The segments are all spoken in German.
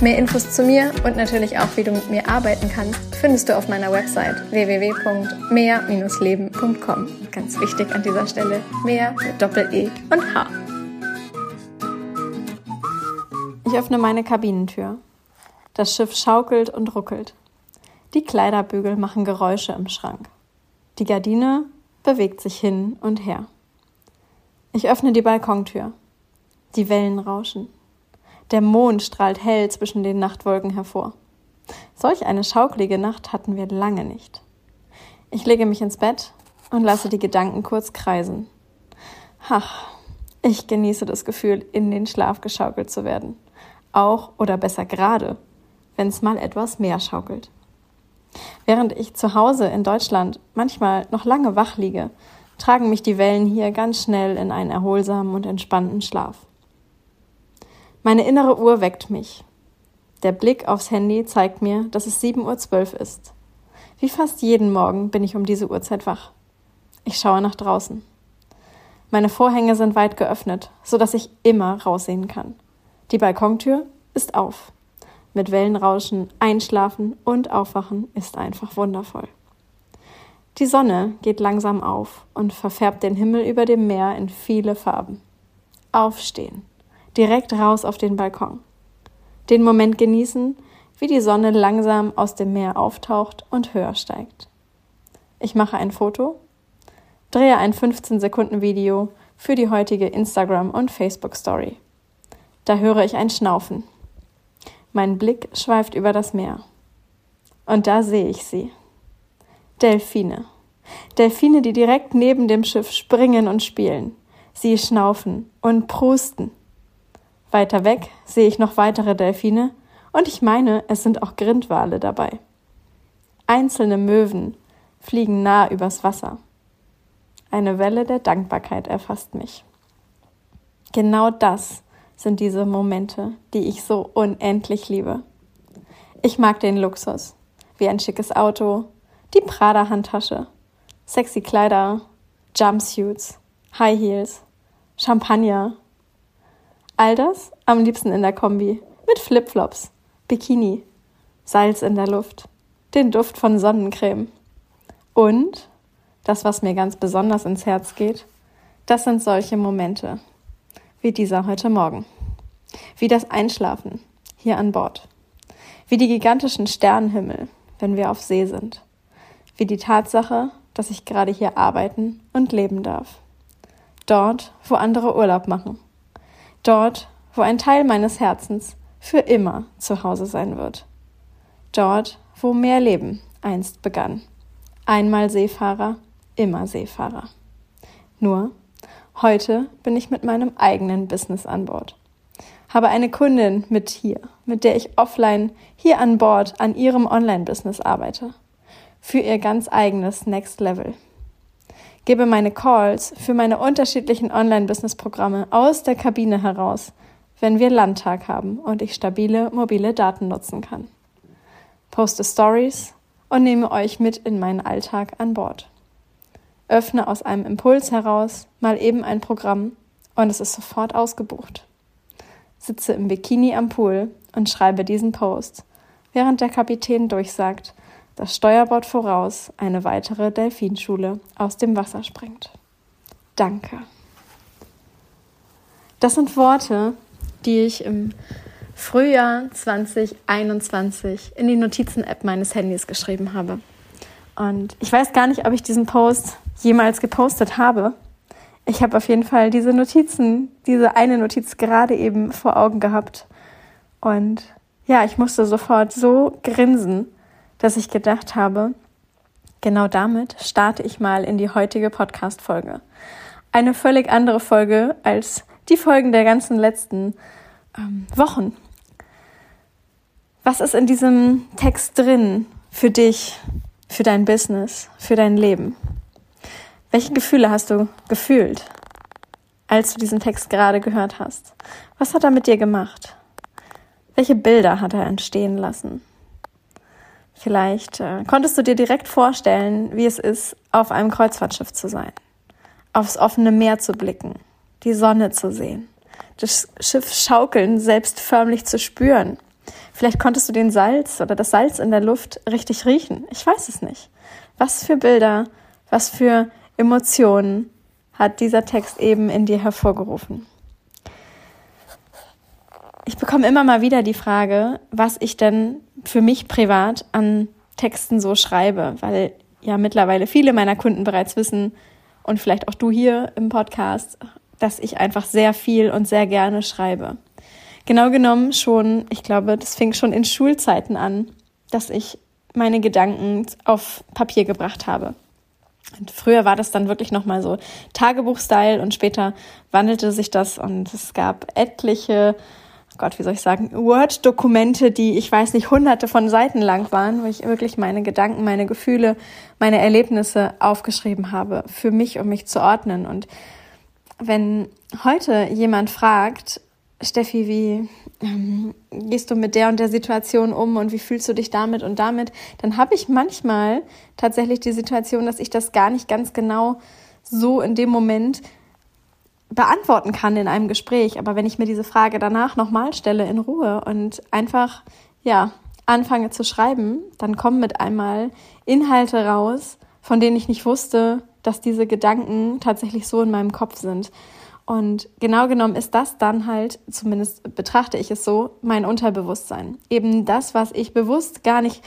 Mehr Infos zu mir und natürlich auch, wie du mit mir arbeiten kannst, findest du auf meiner Website www.mehr-leben.com. Ganz wichtig an dieser Stelle, mehr mit Doppel-E und H. Ich öffne meine Kabinentür. Das Schiff schaukelt und ruckelt. Die Kleiderbügel machen Geräusche im Schrank. Die Gardine bewegt sich hin und her. Ich öffne die Balkontür. Die Wellen rauschen. Der Mond strahlt hell zwischen den Nachtwolken hervor. Solch eine schaukelige Nacht hatten wir lange nicht. Ich lege mich ins Bett und lasse die Gedanken kurz kreisen. Ach, ich genieße das Gefühl, in den Schlaf geschaukelt zu werden. Auch oder besser gerade, wenn es mal etwas mehr schaukelt. Während ich zu Hause in Deutschland manchmal noch lange wach liege, tragen mich die Wellen hier ganz schnell in einen erholsamen und entspannten Schlaf. Meine innere Uhr weckt mich. Der Blick aufs Handy zeigt mir, dass es 7.12 Uhr ist. Wie fast jeden Morgen bin ich um diese Uhrzeit wach. Ich schaue nach draußen. Meine Vorhänge sind weit geöffnet, so dass ich immer raussehen kann. Die Balkontür ist auf. Mit Wellenrauschen, Einschlafen und Aufwachen ist einfach wundervoll. Die Sonne geht langsam auf und verfärbt den Himmel über dem Meer in viele Farben. Aufstehen direkt raus auf den Balkon. Den Moment genießen, wie die Sonne langsam aus dem Meer auftaucht und höher steigt. Ich mache ein Foto, drehe ein 15 Sekunden Video für die heutige Instagram- und Facebook-Story. Da höre ich ein Schnaufen. Mein Blick schweift über das Meer. Und da sehe ich sie. Delfine. Delfine, die direkt neben dem Schiff springen und spielen. Sie schnaufen und prusten. Weiter weg sehe ich noch weitere Delfine und ich meine, es sind auch Grindwale dabei. Einzelne Möwen fliegen nah übers Wasser. Eine Welle der Dankbarkeit erfasst mich. Genau das sind diese Momente, die ich so unendlich liebe. Ich mag den Luxus, wie ein schickes Auto, die Prada-Handtasche, sexy Kleider, Jumpsuits, High Heels, Champagner All das am liebsten in der Kombi. Mit Flipflops, Bikini, Salz in der Luft, den Duft von Sonnencreme. Und das, was mir ganz besonders ins Herz geht, das sind solche Momente wie dieser heute Morgen. Wie das Einschlafen hier an Bord. Wie die gigantischen Sternenhimmel, wenn wir auf See sind. Wie die Tatsache, dass ich gerade hier arbeiten und leben darf. Dort, wo andere Urlaub machen Dort, wo ein Teil meines Herzens für immer zu Hause sein wird. Dort, wo mehr Leben einst begann. Einmal Seefahrer, immer Seefahrer. Nur, heute bin ich mit meinem eigenen Business an Bord. Habe eine Kundin mit hier, mit der ich offline hier an Bord an ihrem Online-Business arbeite. Für ihr ganz eigenes Next Level gebe meine Calls für meine unterschiedlichen Online-Business-Programme aus der Kabine heraus, wenn wir Landtag haben und ich stabile mobile Daten nutzen kann. Poste Stories und nehme euch mit in meinen Alltag an Bord. Öffne aus einem Impuls heraus mal eben ein Programm und es ist sofort ausgebucht. Sitze im Bikini am Pool und schreibe diesen Post, während der Kapitän durchsagt, das Steuerbord voraus eine weitere Delfinschule aus dem Wasser springt. Danke. Das sind Worte, die ich im Frühjahr 2021 in die Notizen-App meines Handys geschrieben habe. Und ich weiß gar nicht, ob ich diesen Post jemals gepostet habe. Ich habe auf jeden Fall diese Notizen, diese eine Notiz gerade eben vor Augen gehabt. Und ja, ich musste sofort so grinsen, dass ich gedacht habe, genau damit starte ich mal in die heutige Podcast-Folge. Eine völlig andere Folge als die Folgen der ganzen letzten ähm, Wochen. Was ist in diesem Text drin für dich, für dein Business, für dein Leben? Welche Gefühle hast du gefühlt, als du diesen Text gerade gehört hast? Was hat er mit dir gemacht? Welche Bilder hat er entstehen lassen? Vielleicht äh, konntest du dir direkt vorstellen, wie es ist, auf einem Kreuzfahrtschiff zu sein, aufs offene Meer zu blicken, die Sonne zu sehen, das Schiff schaukeln selbst förmlich zu spüren. Vielleicht konntest du den Salz oder das Salz in der Luft richtig riechen. Ich weiß es nicht. Was für Bilder, was für Emotionen hat dieser Text eben in dir hervorgerufen? Ich bekomme immer mal wieder die Frage, was ich denn für mich privat an Texten so schreibe, weil ja mittlerweile viele meiner Kunden bereits wissen und vielleicht auch du hier im Podcast, dass ich einfach sehr viel und sehr gerne schreibe. Genau genommen schon, ich glaube, das fing schon in Schulzeiten an, dass ich meine Gedanken auf Papier gebracht habe. Und früher war das dann wirklich nochmal so Tagebuch-Style und später wandelte sich das und es gab etliche, Gott, wie soll ich sagen, Word-Dokumente, die ich weiß nicht, hunderte von Seiten lang waren, wo ich wirklich meine Gedanken, meine Gefühle, meine Erlebnisse aufgeschrieben habe, für mich, um mich zu ordnen. Und wenn heute jemand fragt, Steffi, wie ähm, gehst du mit der und der Situation um und wie fühlst du dich damit und damit, dann habe ich manchmal tatsächlich die Situation, dass ich das gar nicht ganz genau so in dem Moment beantworten kann in einem Gespräch. Aber wenn ich mir diese Frage danach nochmal stelle in Ruhe und einfach, ja, anfange zu schreiben, dann kommen mit einmal Inhalte raus, von denen ich nicht wusste, dass diese Gedanken tatsächlich so in meinem Kopf sind. Und genau genommen ist das dann halt, zumindest betrachte ich es so, mein Unterbewusstsein. Eben das, was ich bewusst gar nicht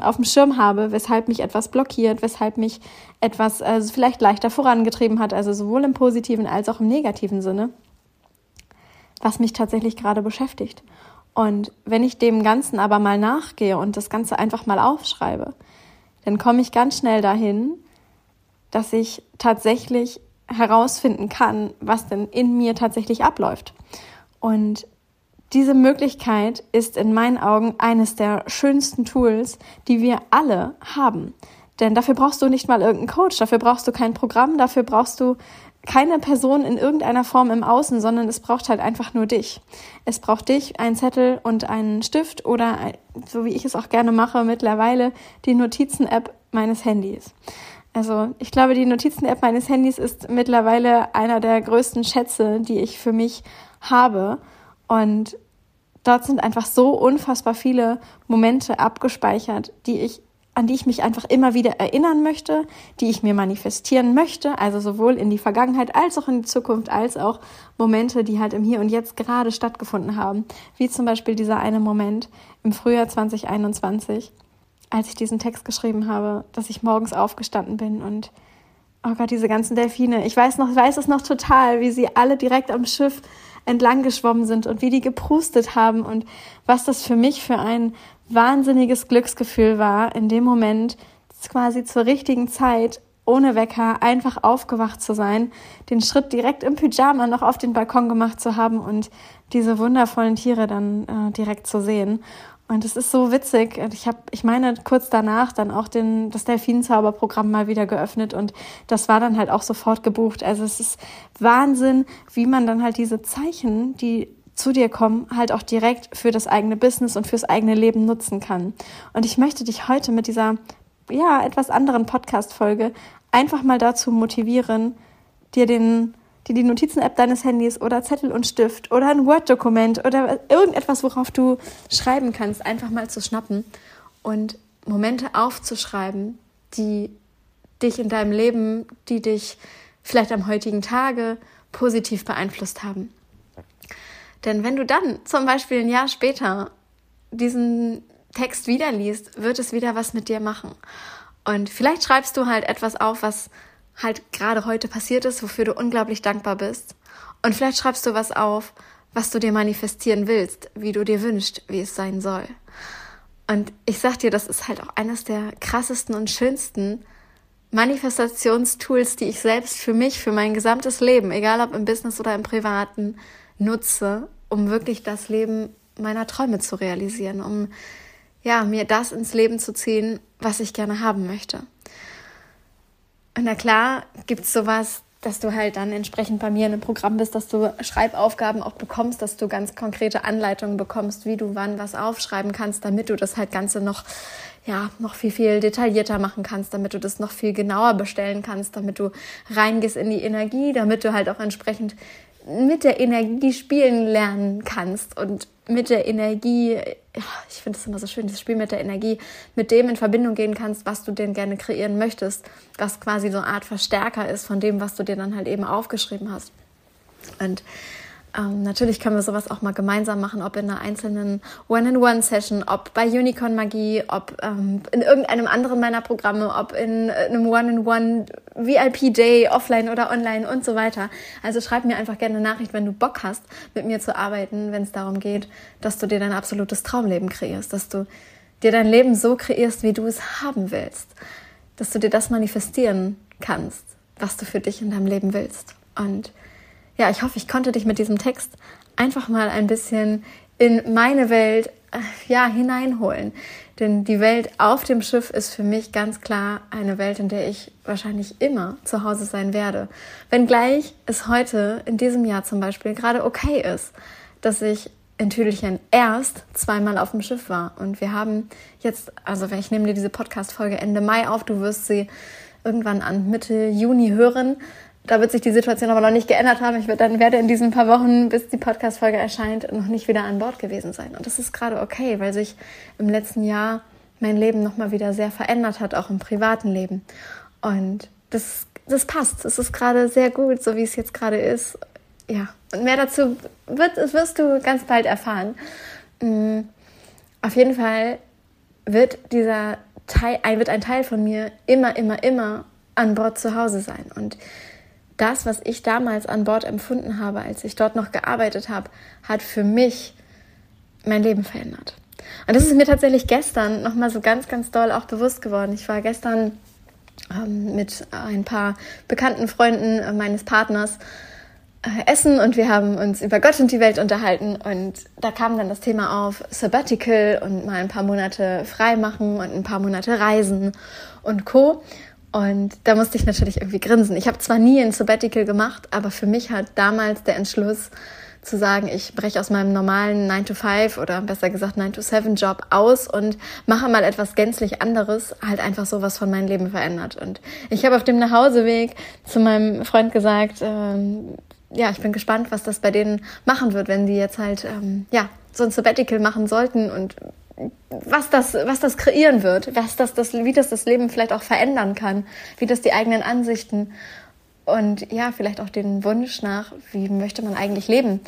auf dem Schirm habe, weshalb mich etwas blockiert, weshalb mich etwas also vielleicht leichter vorangetrieben hat, also sowohl im positiven als auch im negativen Sinne, was mich tatsächlich gerade beschäftigt. Und wenn ich dem Ganzen aber mal nachgehe und das Ganze einfach mal aufschreibe, dann komme ich ganz schnell dahin, dass ich tatsächlich herausfinden kann, was denn in mir tatsächlich abläuft. Und diese Möglichkeit ist in meinen Augen eines der schönsten Tools, die wir alle haben. Denn dafür brauchst du nicht mal irgendeinen Coach, dafür brauchst du kein Programm, dafür brauchst du keine Person in irgendeiner Form im Außen, sondern es braucht halt einfach nur dich. Es braucht dich, einen Zettel und einen Stift oder, so wie ich es auch gerne mache, mittlerweile die Notizen-App meines Handys. Also ich glaube, die Notizen-App meines Handys ist mittlerweile einer der größten Schätze, die ich für mich habe. Und dort sind einfach so unfassbar viele Momente abgespeichert, die ich an die ich mich einfach immer wieder erinnern möchte, die ich mir manifestieren möchte, also sowohl in die Vergangenheit als auch in die Zukunft, als auch Momente, die halt im Hier und Jetzt gerade stattgefunden haben, wie zum Beispiel dieser eine Moment im Frühjahr 2021, als ich diesen Text geschrieben habe, dass ich morgens aufgestanden bin und oh Gott, diese ganzen Delfine. Ich weiß noch, weiß es noch total, wie sie alle direkt am Schiff entlang geschwommen sind und wie die geprustet haben und was das für mich für ein wahnsinniges Glücksgefühl war, in dem Moment quasi zur richtigen Zeit ohne Wecker einfach aufgewacht zu sein, den Schritt direkt im Pyjama noch auf den Balkon gemacht zu haben und diese wundervollen Tiere dann äh, direkt zu sehen. Und es ist so witzig. Ich habe, ich meine, kurz danach dann auch den, das Delfinzauberprogramm mal wieder geöffnet und das war dann halt auch sofort gebucht. Also es ist Wahnsinn, wie man dann halt diese Zeichen, die zu dir kommen, halt auch direkt für das eigene Business und fürs eigene Leben nutzen kann. Und ich möchte dich heute mit dieser, ja, etwas anderen Podcast-Folge einfach mal dazu motivieren, dir den dir die Notizen-App deines Handys oder Zettel und Stift oder ein Word-Dokument oder irgendetwas, worauf du schreiben kannst, einfach mal zu schnappen und Momente aufzuschreiben, die dich in deinem Leben, die dich vielleicht am heutigen Tage positiv beeinflusst haben. Denn wenn du dann zum Beispiel ein Jahr später diesen Text wieder liest, wird es wieder was mit dir machen. Und vielleicht schreibst du halt etwas auf, was halt gerade heute passiert ist, wofür du unglaublich dankbar bist. Und vielleicht schreibst du was auf, was du dir manifestieren willst, wie du dir wünschst, wie es sein soll. Und ich sag dir, das ist halt auch eines der krassesten und schönsten Manifestationstools, die ich selbst für mich, für mein gesamtes Leben, egal ob im Business oder im Privaten, nutze, um wirklich das Leben meiner Träume zu realisieren, um ja, mir das ins Leben zu ziehen, was ich gerne haben möchte. Und na klar gibt es sowas, dass du halt dann entsprechend bei mir in einem Programm bist, dass du Schreibaufgaben auch bekommst, dass du ganz konkrete Anleitungen bekommst, wie du wann was aufschreiben kannst, damit du das halt Ganze noch, ja, noch viel, viel detaillierter machen kannst, damit du das noch viel genauer bestellen kannst, damit du reingehst in die Energie, damit du halt auch entsprechend mit der Energie spielen lernen kannst und mit der Energie, ich finde es immer so schön, das Spiel mit der Energie, mit dem in Verbindung gehen kannst, was du denn gerne kreieren möchtest, was quasi so eine Art Verstärker ist von dem, was du dir dann halt eben aufgeschrieben hast. Und ähm, natürlich können wir sowas auch mal gemeinsam machen, ob in einer einzelnen One-in-One-Session, ob bei Unicorn Magie, ob ähm, in irgendeinem anderen meiner Programme, ob in äh, einem One-in-One VIP-Day, offline oder online und so weiter. Also schreib mir einfach gerne eine Nachricht, wenn du Bock hast, mit mir zu arbeiten, wenn es darum geht, dass du dir dein absolutes Traumleben kreierst, dass du dir dein Leben so kreierst, wie du es haben willst, dass du dir das manifestieren kannst, was du für dich in deinem Leben willst. Und ja, ich hoffe, ich konnte dich mit diesem Text einfach mal ein bisschen in meine Welt äh, ja, hineinholen. Denn die Welt auf dem Schiff ist für mich ganz klar eine Welt, in der ich wahrscheinlich immer zu Hause sein werde. Wenngleich es heute, in diesem Jahr zum Beispiel, gerade okay ist, dass ich in Tüdelchen erst zweimal auf dem Schiff war. Und wir haben jetzt, also ich nehme dir diese Podcast-Folge Ende Mai auf, du wirst sie irgendwann an Mitte Juni hören da wird sich die Situation aber noch nicht geändert haben. Ich werde dann werde in diesen paar Wochen, bis die Podcast-Folge erscheint, noch nicht wieder an Bord gewesen sein. Und das ist gerade okay, weil sich im letzten Jahr mein Leben nochmal wieder sehr verändert hat, auch im privaten Leben. Und das, das passt. Es ist gerade sehr gut, so wie es jetzt gerade ist. Ja, und mehr dazu wird, wirst du ganz bald erfahren. Mm, auf jeden Fall wird dieser Teil, wird ein Teil von mir immer, immer, immer an Bord zu Hause sein. Und das, was ich damals an Bord empfunden habe, als ich dort noch gearbeitet habe, hat für mich mein Leben verändert. Und das ist mir tatsächlich gestern nochmal so ganz, ganz doll auch bewusst geworden. Ich war gestern ähm, mit ein paar bekannten Freunden äh, meines Partners äh, essen und wir haben uns über Gott und die Welt unterhalten und da kam dann das Thema auf Sabbatical und mal ein paar Monate frei machen und ein paar Monate reisen und Co. Und da musste ich natürlich irgendwie grinsen. Ich habe zwar nie ein Sabbatical gemacht, aber für mich hat damals der Entschluss zu sagen, ich breche aus meinem normalen 9 to 5 oder besser gesagt 9 to 7 Job aus und mache mal etwas gänzlich anderes, halt einfach sowas von meinem Leben verändert. Und ich habe auf dem Nachhauseweg zu meinem Freund gesagt, ähm, ja, ich bin gespannt, was das bei denen machen wird, wenn die jetzt halt, ähm, ja, so ein Sabbatical machen sollten und was das, was das kreieren wird, was das, das, wie das das Leben vielleicht auch verändern kann, wie das die eigenen Ansichten und ja, vielleicht auch den Wunsch nach, wie möchte man eigentlich leben,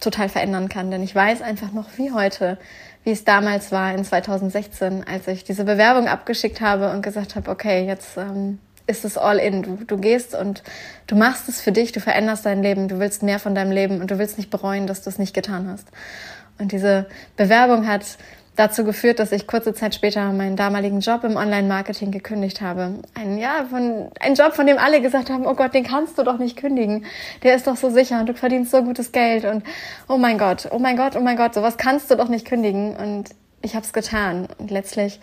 total verändern kann. Denn ich weiß einfach noch wie heute, wie es damals war in 2016, als ich diese Bewerbung abgeschickt habe und gesagt habe, okay, jetzt ähm, ist es all in. Du, du gehst und du machst es für dich, du veränderst dein Leben, du willst mehr von deinem Leben und du willst nicht bereuen, dass du es nicht getan hast. Und diese Bewerbung hat dazu geführt, dass ich kurze Zeit später meinen damaligen Job im Online-Marketing gekündigt habe. Ein, ja, von, ein Job, von dem alle gesagt haben, oh Gott, den kannst du doch nicht kündigen. Der ist doch so sicher und du verdienst so gutes Geld und oh mein Gott, oh mein Gott, oh mein Gott, sowas kannst du doch nicht kündigen. Und ich habe es getan. Und letztlich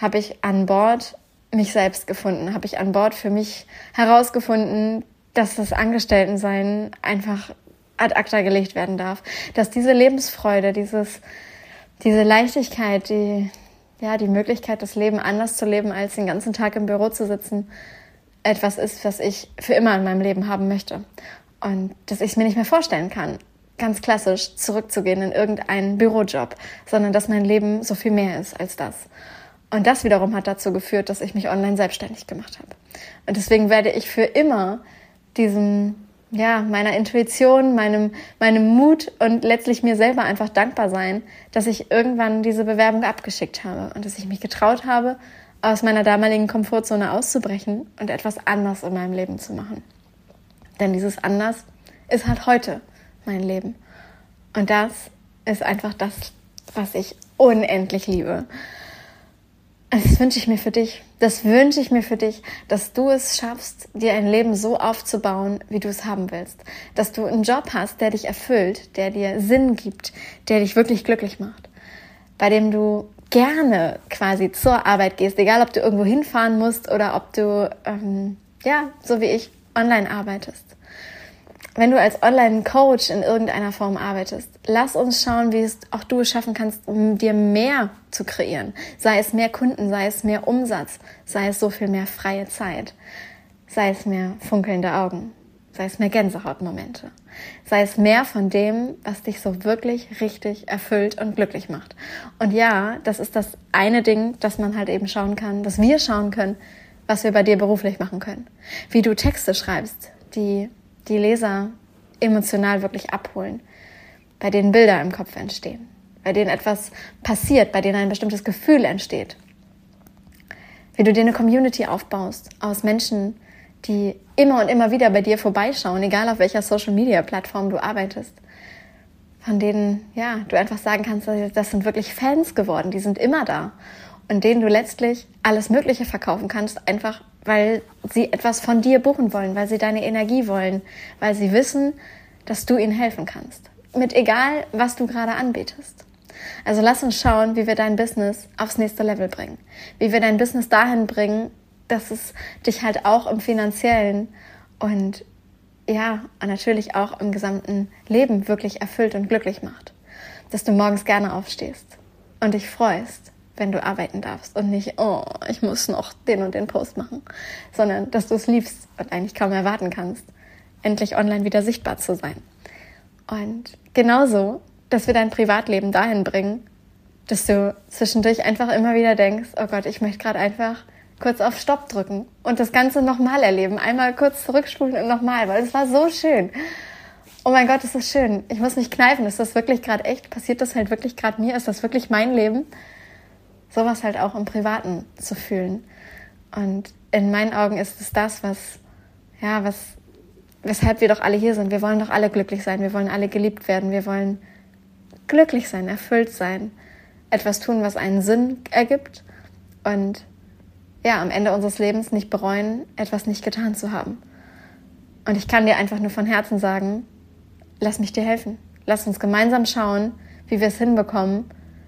habe ich an Bord mich selbst gefunden, habe ich an Bord für mich herausgefunden, dass das Angestelltensein einfach ad acta gelegt werden darf, dass diese Lebensfreude, dieses diese Leichtigkeit, die, ja, die Möglichkeit, das Leben anders zu leben, als den ganzen Tag im Büro zu sitzen, etwas ist, was ich für immer in meinem Leben haben möchte. Und dass ich es mir nicht mehr vorstellen kann, ganz klassisch zurückzugehen in irgendeinen Bürojob, sondern dass mein Leben so viel mehr ist als das. Und das wiederum hat dazu geführt, dass ich mich online selbstständig gemacht habe. Und deswegen werde ich für immer diesem ja, meiner Intuition, meinem, meinem Mut und letztlich mir selber einfach dankbar sein, dass ich irgendwann diese Bewerbung abgeschickt habe und dass ich mich getraut habe, aus meiner damaligen Komfortzone auszubrechen und etwas anders in meinem Leben zu machen. Denn dieses anders ist halt heute mein Leben. Und das ist einfach das, was ich unendlich liebe. Das wünsche ich mir für dich. Das wünsche ich mir für dich, dass du es schaffst, dir ein Leben so aufzubauen, wie du es haben willst. Dass du einen Job hast, der dich erfüllt, der dir Sinn gibt, der dich wirklich glücklich macht. Bei dem du gerne quasi zur Arbeit gehst, egal ob du irgendwo hinfahren musst oder ob du ähm, ja, so wie ich, online arbeitest. Wenn du als Online-Coach in irgendeiner Form arbeitest, lass uns schauen, wie es auch du schaffen kannst, dir mehr zu kreieren. Sei es mehr Kunden, sei es mehr Umsatz, sei es so viel mehr freie Zeit, sei es mehr funkelnde Augen, sei es mehr Gänsehautmomente, sei es mehr von dem, was dich so wirklich richtig erfüllt und glücklich macht. Und ja, das ist das eine Ding, dass man halt eben schauen kann, dass wir schauen können, was wir bei dir beruflich machen können. Wie du Texte schreibst, die die Leser emotional wirklich abholen, bei denen Bilder im Kopf entstehen, bei denen etwas passiert, bei denen ein bestimmtes Gefühl entsteht. Wie du dir eine Community aufbaust aus Menschen, die immer und immer wieder bei dir vorbeischauen, egal auf welcher Social Media Plattform du arbeitest. Von denen, ja, du einfach sagen kannst, das sind wirklich Fans geworden, die sind immer da. Und denen du letztlich alles Mögliche verkaufen kannst, einfach weil sie etwas von dir buchen wollen, weil sie deine Energie wollen, weil sie wissen, dass du ihnen helfen kannst. Mit egal, was du gerade anbietest. Also lass uns schauen, wie wir dein Business aufs nächste Level bringen. Wie wir dein Business dahin bringen, dass es dich halt auch im finanziellen und ja, natürlich auch im gesamten Leben wirklich erfüllt und glücklich macht. Dass du morgens gerne aufstehst und dich freust, wenn du arbeiten darfst und nicht, oh, ich muss noch den und den Post machen, sondern dass du es liebst und eigentlich kaum erwarten kannst, endlich online wieder sichtbar zu sein. Und genauso, dass wir dein Privatleben dahin bringen, dass du zwischendurch einfach immer wieder denkst, oh Gott, ich möchte gerade einfach kurz auf Stopp drücken und das Ganze nochmal erleben. Einmal kurz zurückspulen und nochmal, weil es war so schön. Oh mein Gott, ist das schön. Ich muss mich kneifen. Ist das wirklich gerade echt? Passiert das halt wirklich gerade mir? Ist das wirklich mein Leben? Sowas halt auch im Privaten zu fühlen. Und in meinen Augen ist es das, was, ja, was, weshalb wir doch alle hier sind. Wir wollen doch alle glücklich sein. Wir wollen alle geliebt werden. Wir wollen glücklich sein, erfüllt sein. Etwas tun, was einen Sinn ergibt. Und ja, am Ende unseres Lebens nicht bereuen, etwas nicht getan zu haben. Und ich kann dir einfach nur von Herzen sagen, lass mich dir helfen. Lass uns gemeinsam schauen, wie wir es hinbekommen,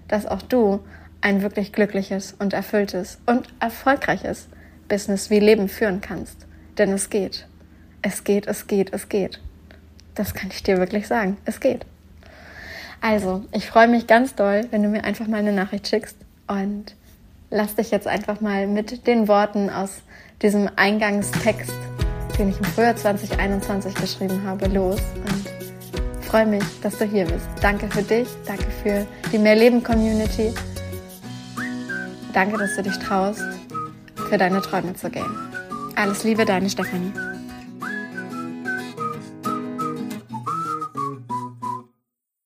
dass auch du ein wirklich glückliches und erfülltes und erfolgreiches Business wie Leben führen kannst. Denn es geht. Es geht, es geht, es geht. Das kann ich dir wirklich sagen. Es geht. Also, ich freue mich ganz doll, wenn du mir einfach mal eine Nachricht schickst und lass dich jetzt einfach mal mit den Worten aus diesem Eingangstext, den ich im Frühjahr 2021 geschrieben habe, los und freue mich, dass du hier bist. Danke für dich, danke für die Mehrleben-Community. Danke, dass du dich traust, für deine Träume zu gehen. Alles Liebe, deine Stefanie.